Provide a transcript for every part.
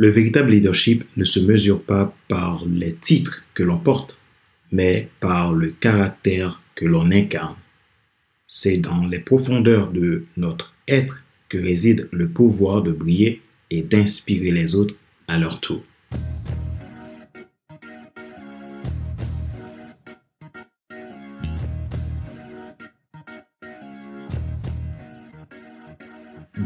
Le véritable leadership ne se mesure pas par les titres que l'on porte, mais par le caractère que l'on incarne. C'est dans les profondeurs de notre être que réside le pouvoir de briller et d'inspirer les autres à leur tour.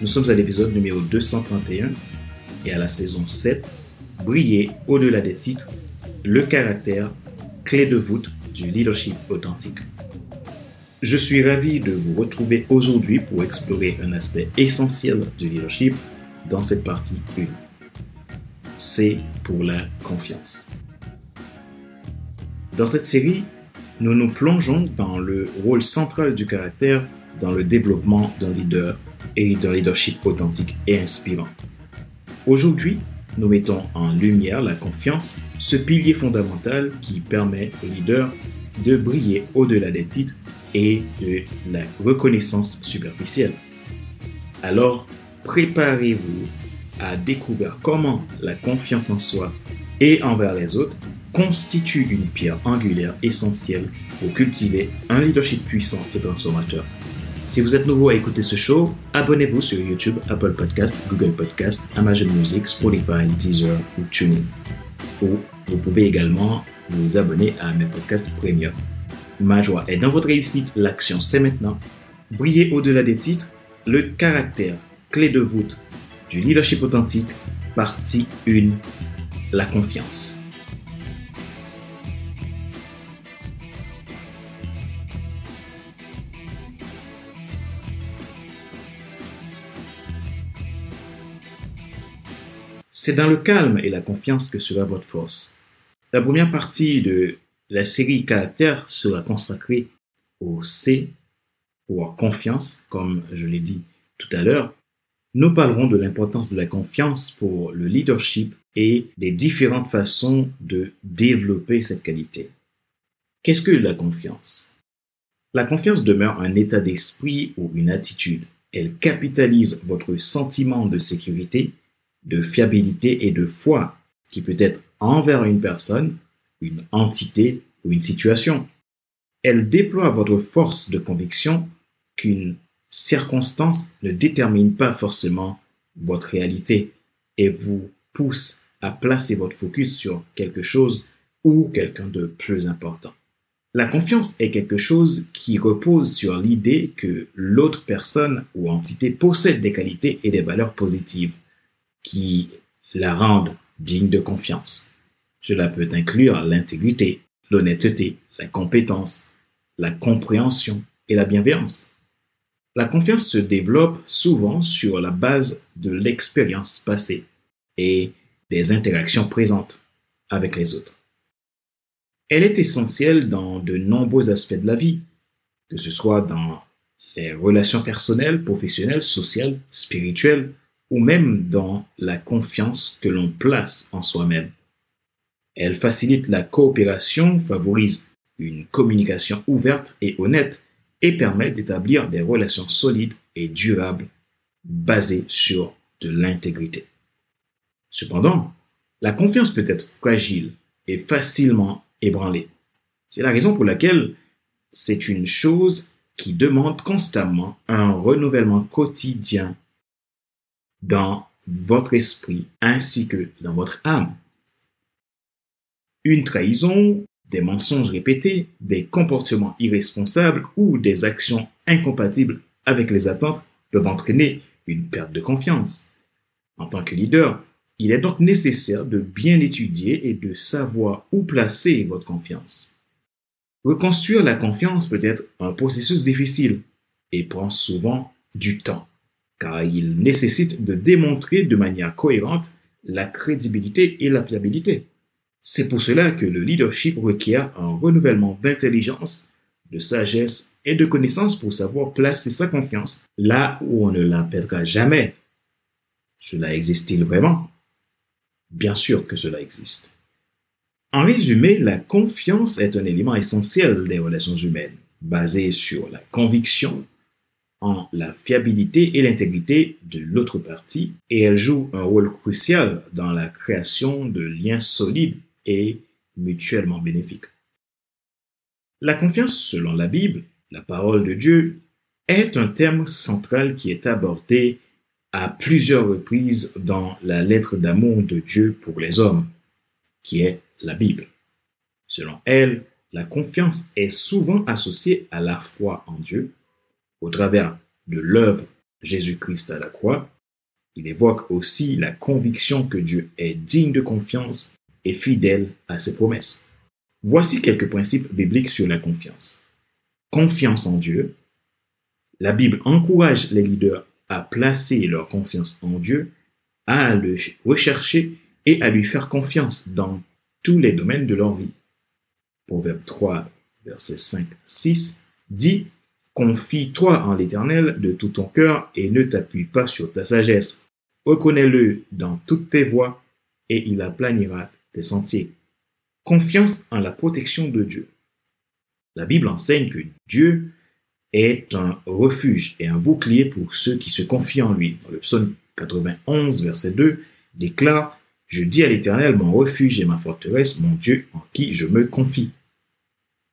Nous sommes à l'épisode numéro 231 et à la saison 7, briller au-delà des titres, le caractère, clé de voûte du leadership authentique. Je suis ravi de vous retrouver aujourd'hui pour explorer un aspect essentiel du leadership dans cette partie 1. C'est pour la confiance. Dans cette série, nous nous plongeons dans le rôle central du caractère dans le développement d'un leader et d'un leadership authentique et inspirant. Aujourd'hui, nous mettons en lumière la confiance, ce pilier fondamental qui permet au leader de briller au-delà des titres et de la reconnaissance superficielle. Alors, préparez-vous à découvrir comment la confiance en soi et envers les autres constitue une pierre angulaire essentielle pour cultiver un leadership puissant et transformateur si vous êtes nouveau à écouter ce show, abonnez-vous sur YouTube, Apple Podcast, Google Podcast, Amazon Music, Spotify, Deezer ou TuneIn. Ou vous pouvez également vous abonner à mes podcasts premium. Ma joie est dans votre réussite, l'action c'est maintenant. Briller au-delà des titres, le caractère, clé de voûte du leadership authentique, partie 1, la confiance. C'est dans le calme et la confiance que sera votre force. La première partie de la série caractère sera consacrée au C pour confiance, comme je l'ai dit tout à l'heure. Nous parlerons de l'importance de la confiance pour le leadership et des différentes façons de développer cette qualité. Qu'est-ce que la confiance? La confiance demeure un état d'esprit ou une attitude. Elle capitalise votre sentiment de sécurité de fiabilité et de foi qui peut être envers une personne, une entité ou une situation. Elle déploie votre force de conviction qu'une circonstance ne détermine pas forcément votre réalité et vous pousse à placer votre focus sur quelque chose ou quelqu'un de plus important. La confiance est quelque chose qui repose sur l'idée que l'autre personne ou entité possède des qualités et des valeurs positives qui la rendent digne de confiance. Cela peut inclure l'intégrité, l'honnêteté, la compétence, la compréhension et la bienveillance. La confiance se développe souvent sur la base de l'expérience passée et des interactions présentes avec les autres. Elle est essentielle dans de nombreux aspects de la vie, que ce soit dans les relations personnelles, professionnelles, sociales, spirituelles, ou même dans la confiance que l'on place en soi-même. Elle facilite la coopération, favorise une communication ouverte et honnête et permet d'établir des relations solides et durables basées sur de l'intégrité. Cependant, la confiance peut être fragile et facilement ébranlée. C'est la raison pour laquelle c'est une chose qui demande constamment un renouvellement quotidien dans votre esprit ainsi que dans votre âme. Une trahison, des mensonges répétés, des comportements irresponsables ou des actions incompatibles avec les attentes peuvent entraîner une perte de confiance. En tant que leader, il est donc nécessaire de bien étudier et de savoir où placer votre confiance. Reconstruire la confiance peut être un processus difficile et prend souvent du temps car il nécessite de démontrer de manière cohérente la crédibilité et la fiabilité. C'est pour cela que le leadership requiert un renouvellement d'intelligence, de sagesse et de connaissance pour savoir placer sa confiance là où on ne la perdra jamais. Cela existe-t-il vraiment? Bien sûr que cela existe. En résumé, la confiance est un élément essentiel des relations humaines, basé sur la conviction en la fiabilité et l'intégrité de l'autre partie, et elle joue un rôle crucial dans la création de liens solides et mutuellement bénéfiques. La confiance, selon la Bible, la parole de Dieu, est un thème central qui est abordé à plusieurs reprises dans la lettre d'amour de Dieu pour les hommes, qui est la Bible. Selon elle, la confiance est souvent associée à la foi en Dieu. Au travers de l'œuvre Jésus-Christ à la croix, il évoque aussi la conviction que Dieu est digne de confiance et fidèle à ses promesses. Voici quelques principes bibliques sur la confiance. Confiance en Dieu. La Bible encourage les leaders à placer leur confiance en Dieu, à le rechercher et à lui faire confiance dans tous les domaines de leur vie. Proverbe 3, verset 5, 6 dit Confie-toi en l'Éternel de tout ton cœur et ne t'appuie pas sur ta sagesse. Reconnais-le dans toutes tes voies et il aplanira tes sentiers. Confiance en la protection de Dieu. La Bible enseigne que Dieu est un refuge et un bouclier pour ceux qui se confient en lui. Dans le psaume 91, verset 2, déclare Je dis à l'Éternel, mon refuge et ma forteresse, mon Dieu en qui je me confie.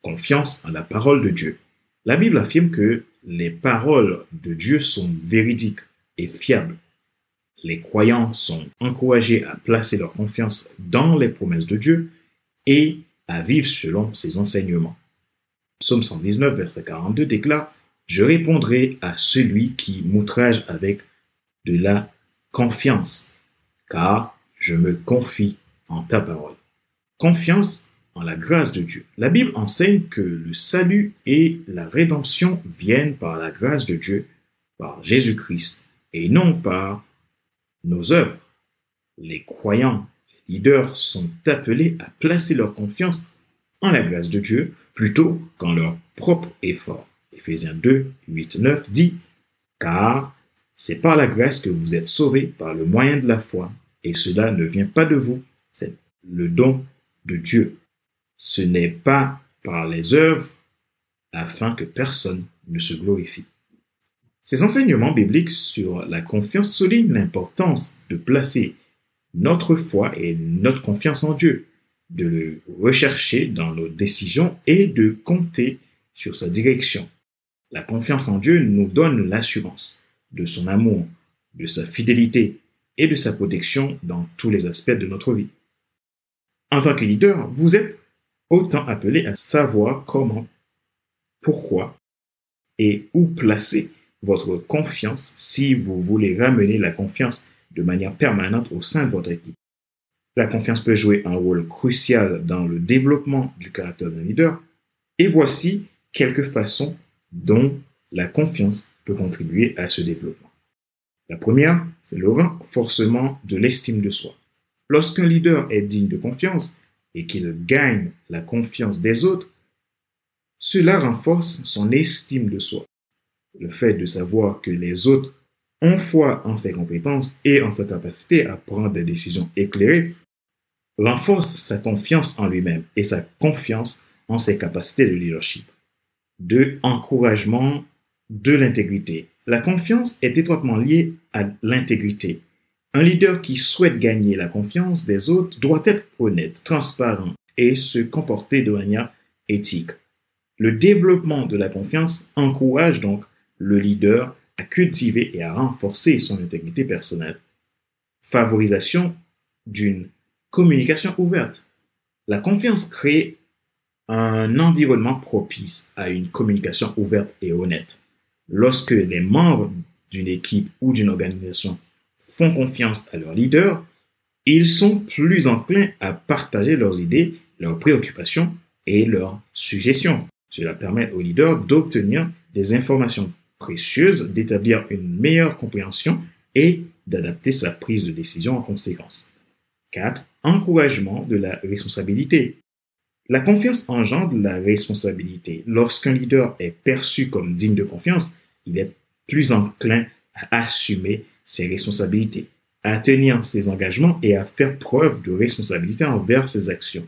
Confiance en la parole de Dieu. La Bible affirme que les paroles de Dieu sont véridiques et fiables. Les croyants sont encouragés à placer leur confiance dans les promesses de Dieu et à vivre selon ses enseignements. Psaume 119, verset 42 déclare Je répondrai à celui qui m'outrage avec de la confiance, car je me confie en ta parole. Confiance la grâce de Dieu. La Bible enseigne que le salut et la rédemption viennent par la grâce de Dieu, par Jésus-Christ, et non par nos œuvres. Les croyants, les leaders sont appelés à placer leur confiance en la grâce de Dieu plutôt qu'en leur propre effort. Éphésiens 2, 8, 9 dit Car c'est par la grâce que vous êtes sauvés par le moyen de la foi, et cela ne vient pas de vous, c'est le don de Dieu. Ce n'est pas par les œuvres afin que personne ne se glorifie. Ces enseignements bibliques sur la confiance soulignent l'importance de placer notre foi et notre confiance en Dieu de le rechercher dans nos décisions et de compter sur sa direction. La confiance en Dieu nous donne l'assurance de son amour, de sa fidélité et de sa protection dans tous les aspects de notre vie. En tant que leader, vous êtes autant appelé à savoir comment, pourquoi et où placer votre confiance si vous voulez ramener la confiance de manière permanente au sein de votre équipe. La confiance peut jouer un rôle crucial dans le développement du caractère d'un leader. Et voici quelques façons dont la confiance peut contribuer à ce développement. La première, c'est le renforcement de l'estime de soi. Lorsqu'un leader est digne de confiance et qu'il gagne la confiance des autres, cela renforce son estime de soi. Le fait de savoir que les autres ont foi en ses compétences et en sa capacité à prendre des décisions éclairées renforce sa confiance en lui-même et sa confiance en ses capacités de leadership. Deux, encouragement de l'intégrité. La confiance est étroitement liée à l'intégrité. Un leader qui souhaite gagner la confiance des autres doit être honnête, transparent et se comporter de manière éthique. Le développement de la confiance encourage donc le leader à cultiver et à renforcer son intégrité personnelle. Favorisation d'une Communication ouverte. La confiance crée un environnement propice à une communication ouverte et honnête. Lorsque les membres d'une équipe ou d'une organisation font confiance à leur leader, ils sont plus enclins à partager leurs idées, leurs préoccupations et leurs suggestions. Cela permet au leader d'obtenir des informations précieuses, d'établir une meilleure compréhension et d'adapter sa prise de décision en conséquence. 4. Encouragement de la responsabilité. La confiance engendre la responsabilité. Lorsqu'un leader est perçu comme digne de confiance, il est plus enclin à assumer ses responsabilités, à tenir ses engagements et à faire preuve de responsabilité envers ses actions.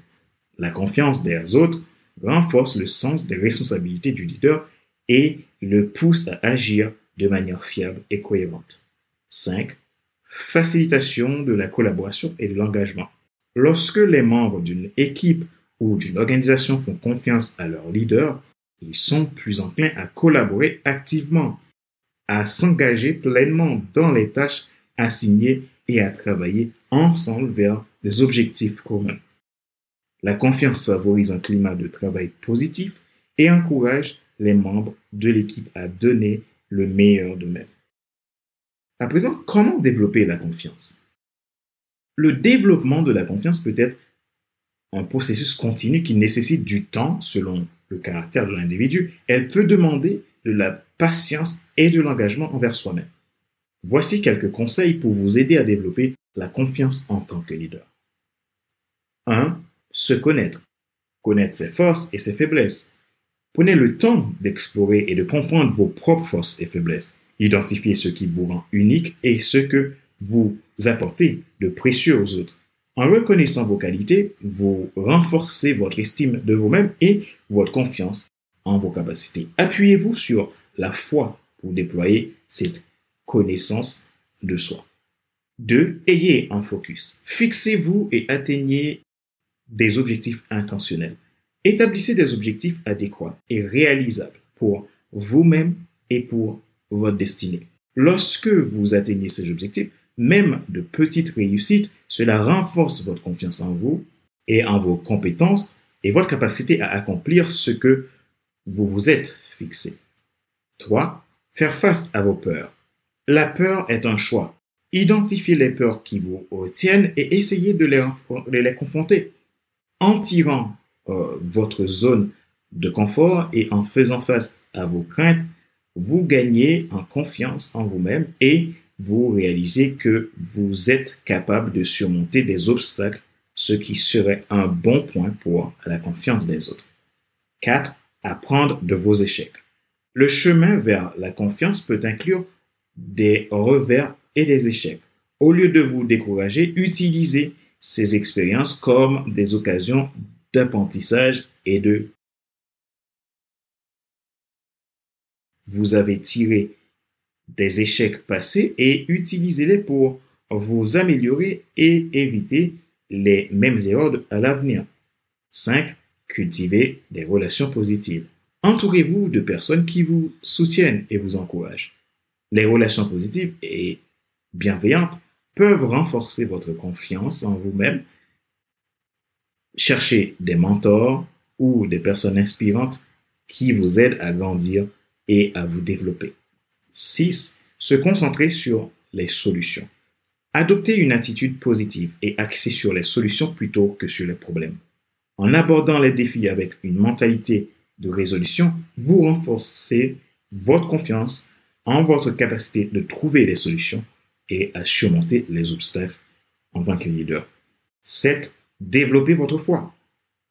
La confiance des autres renforce le sens des responsabilités du leader et le pousse à agir de manière fiable et cohérente. 5. Facilitation de la collaboration et de l'engagement. Lorsque les membres d'une équipe ou d'une organisation font confiance à leur leader, ils sont plus enclins à collaborer activement, à s'engager pleinement dans les tâches assignées et à travailler ensemble vers des objectifs communs. La confiance favorise un climat de travail positif et encourage les membres de l'équipe à donner le meilleur d'eux-mêmes. À présent, comment développer la confiance? Le développement de la confiance peut être un processus continu qui nécessite du temps selon le caractère de l'individu. Elle peut demander de la patience et de l'engagement envers soi-même. Voici quelques conseils pour vous aider à développer la confiance en tant que leader. 1. Se connaître. Connaître ses forces et ses faiblesses. Prenez le temps d'explorer et de comprendre vos propres forces et faiblesses. Identifiez ce qui vous rend unique et ce que vous apportez de précieux aux autres. En reconnaissant vos qualités, vous renforcez votre estime de vous-même et votre confiance en vos capacités. Appuyez-vous sur la foi pour déployer cette connaissance de soi. 2. Ayez un focus. Fixez-vous et atteignez des objectifs intentionnels. Établissez des objectifs adéquats et réalisables pour vous-même et pour votre destinée. Lorsque vous atteignez ces objectifs, même de petites réussites, cela renforce votre confiance en vous et en vos compétences et votre capacité à accomplir ce que vous vous êtes fixé. 3. Faire face à vos peurs. La peur est un choix. Identifiez les peurs qui vous retiennent et essayez de les, confronter. En tirant euh, votre zone de confort et en faisant face à vos craintes, vous gagnez en confiance en vous-même et vous réalisez que vous êtes capable de surmonter des obstacles, ce qui serait un bon point pour la confiance des autres. 4. Apprendre de vos échecs. Le chemin vers la confiance peut inclure des revers et des échecs. Au lieu de vous décourager, utilisez ces expériences comme des occasions d'apprentissage et de... Vous avez tiré des échecs passés et utilisez-les pour vous améliorer et éviter les mêmes erreurs à l'avenir. 5. Cultivez des relations positives. Entourez-vous de personnes qui vous soutiennent et vous encouragent. Les relations positives et bienveillantes peuvent renforcer votre confiance en vous-même. Cherchez des mentors ou des personnes inspirantes qui vous aident à grandir et à vous développer. 6. Se concentrer sur les solutions. Adoptez une attitude positive et axée sur les solutions plutôt que sur les problèmes. En abordant les défis avec une mentalité de résolution, vous renforcez votre confiance en votre capacité de trouver les solutions et à surmonter les obstacles en tant que leader. 7. Développez votre foi.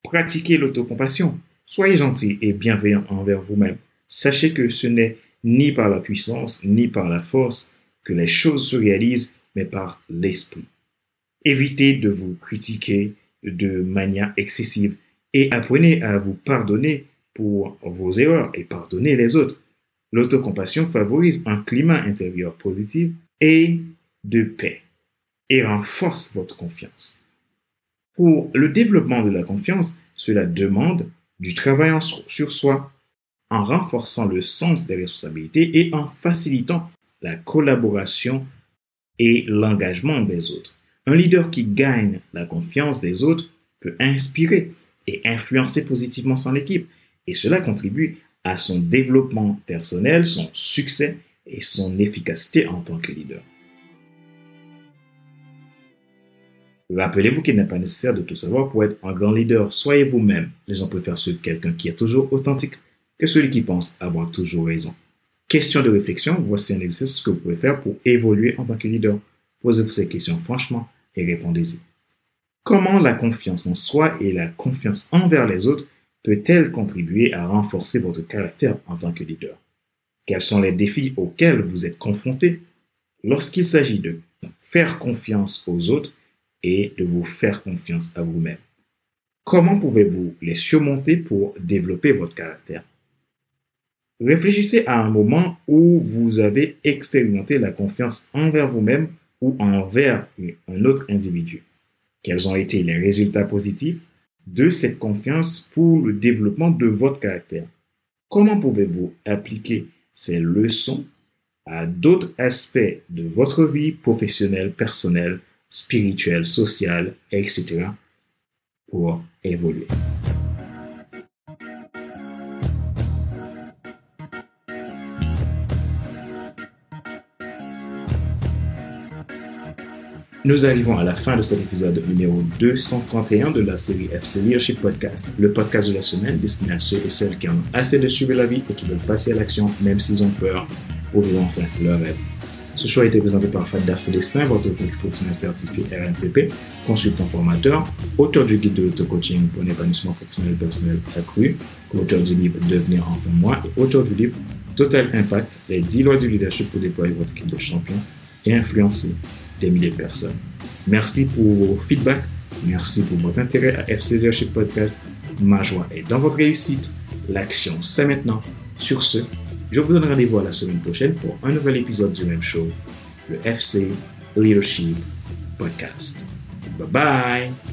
Pratiquez l'autocompassion. Soyez gentil et bienveillant envers vous-même. Sachez que ce n'est ni par la puissance, ni par la force que les choses se réalisent, mais par l'esprit. Évitez de vous critiquer de manière excessive et apprenez à vous pardonner pour vos erreurs et pardonner les autres. L'autocompassion favorise un climat intérieur positif et de paix et renforce votre confiance. Pour le développement de la confiance, cela demande du travail sur soi, en renforçant le sens des responsabilités et en facilitant la collaboration et l'engagement des autres. Un leader qui gagne la confiance des autres peut inspirer et influencer positivement son équipe et cela contribue à son développement personnel, son succès et son efficacité en tant que leader. Rappelez-vous qu'il n'est pas nécessaire de tout savoir pour être un grand leader. Soyez vous-même. Les gens préfèrent suivre quelqu'un qui est toujours authentique que celui qui pense avoir toujours raison. Question de réflexion, voici un exercice que vous pouvez faire pour évoluer en tant que leader. Posez-vous ces questions franchement et répondez-y. Comment la confiance en soi et la confiance envers les autres peut-elle contribuer à renforcer votre caractère en tant que leader? Quels sont les défis auxquels vous êtes confrontés lorsqu'il s'agit de faire confiance aux autres et de vous faire confiance à vous-même? Comment pouvez-vous les surmonter pour développer votre caractère? Réfléchissez à un moment où vous avez expérimenté la confiance envers vous-même ou envers un autre individu. Quels ont été les résultats positifs de cette confiance pour le développement de votre caractère? Comment pouvez-vous appliquer ces leçons à d'autres aspects de votre vie professionnelle, personnelle, spirituelle, sociale, etc. pour évoluer? Nous arrivons à la fin de cet épisode numéro 231 de la série FC Leadership Podcast, le podcast de la semaine destiné à ceux et celles qui ont assez de suivre la vie et qui veulent passer à l'action même s'ils ont peur pour vivre enfin leur rêve. Ce choix a été présenté par Fadda Célestin, votre coach professionnel certifié RNCP, consultant formateur, auteur du guide de l'auto-coaching pour un épanouissement professionnel personnel accru, auteur du livre Devenir enfin moi et auteur du livre Total Impact, les 10 lois du leadership pour déployer votre équipe de champions et influencer des milliers de personnes. Merci pour vos feedbacks. Merci pour votre intérêt à FC Leadership Podcast. Ma joie est dans votre réussite. L'action, c'est maintenant. Sur ce, je vous donne rendez-vous à la semaine prochaine pour un nouvel épisode du même show, le FC Leadership Podcast. Bye bye!